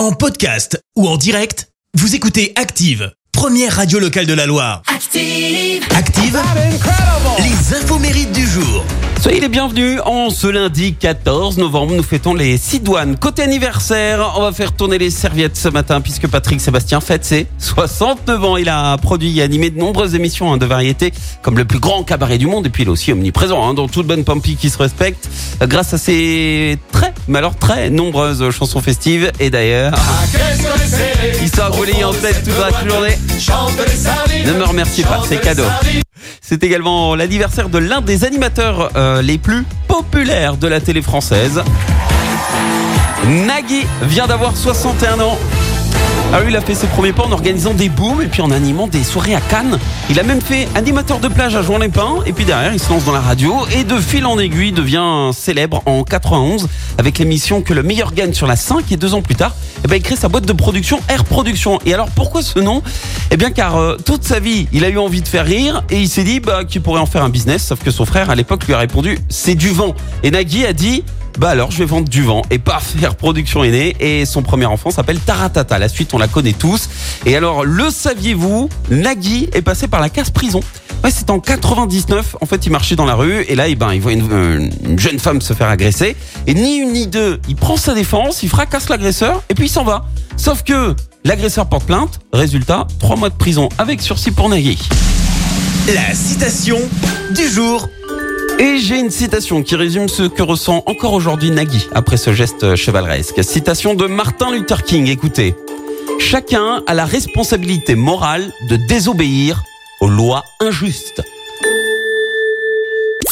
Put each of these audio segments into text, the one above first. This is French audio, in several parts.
En podcast ou en direct, vous écoutez Active, première radio locale de la Loire. Active. Active, les infos mérites du jour. Soyez les bienvenus. En ce lundi 14 novembre, nous fêtons les Sidoines. Côté anniversaire, on va faire tourner les serviettes ce matin puisque Patrick Sébastien fête ses 69 ans. Il a produit et animé de nombreuses émissions hein, de variété comme le plus grand cabaret du monde et puis il est aussi omniprésent hein, dans toute bonne Pampi qui se respecte grâce à ses très, mais alors très nombreuses chansons festives et d'ailleurs, il sera roulé en tête toute la journée. Ne me remerciez pas, c'est cadeau. C'est également l'anniversaire de l'un des animateurs euh, les plus populaires de la télé française. Nagui vient d'avoir 61 ans. Ah oui, il a fait ses premiers pas en organisant des booms et puis en animant des soirées à Cannes. Il a même fait animateur de plage à Jouan-les-Pins et puis derrière il se lance dans la radio et de fil en aiguille devient célèbre en 91 avec l'émission que le meilleur gagne sur la 5 et deux ans plus tard, eh ben, il crée sa boîte de production Air Production. Et alors pourquoi ce nom? Eh bien car euh, toute sa vie il a eu envie de faire rire et il s'est dit bah, qu'il pourrait en faire un business sauf que son frère à l'époque lui a répondu c'est du vent. Et Nagui a dit bah alors je vais vendre du vent et paf, Air Production est et son premier enfant s'appelle Taratata. La suite on la connaît tous. Et alors le saviez-vous, Nagui est passé par la casse prison. Ouais, c'est en 99. En fait, il marchait dans la rue et là, eh ben, il voit une, euh, une jeune femme se faire agresser. Et ni une ni deux, il prend sa défense, il fracasse l'agresseur et puis il s'en va. Sauf que l'agresseur porte plainte. Résultat, trois mois de prison avec sursis pour Nagui. La citation du jour. Et j'ai une citation qui résume ce que ressent encore aujourd'hui Nagui après ce geste chevaleresque. Citation de Martin Luther King, écoutez. Chacun a la responsabilité morale de désobéir aux lois injustes.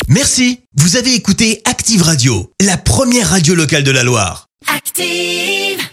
Merci, vous avez écouté Active Radio, la première radio locale de la Loire. Active.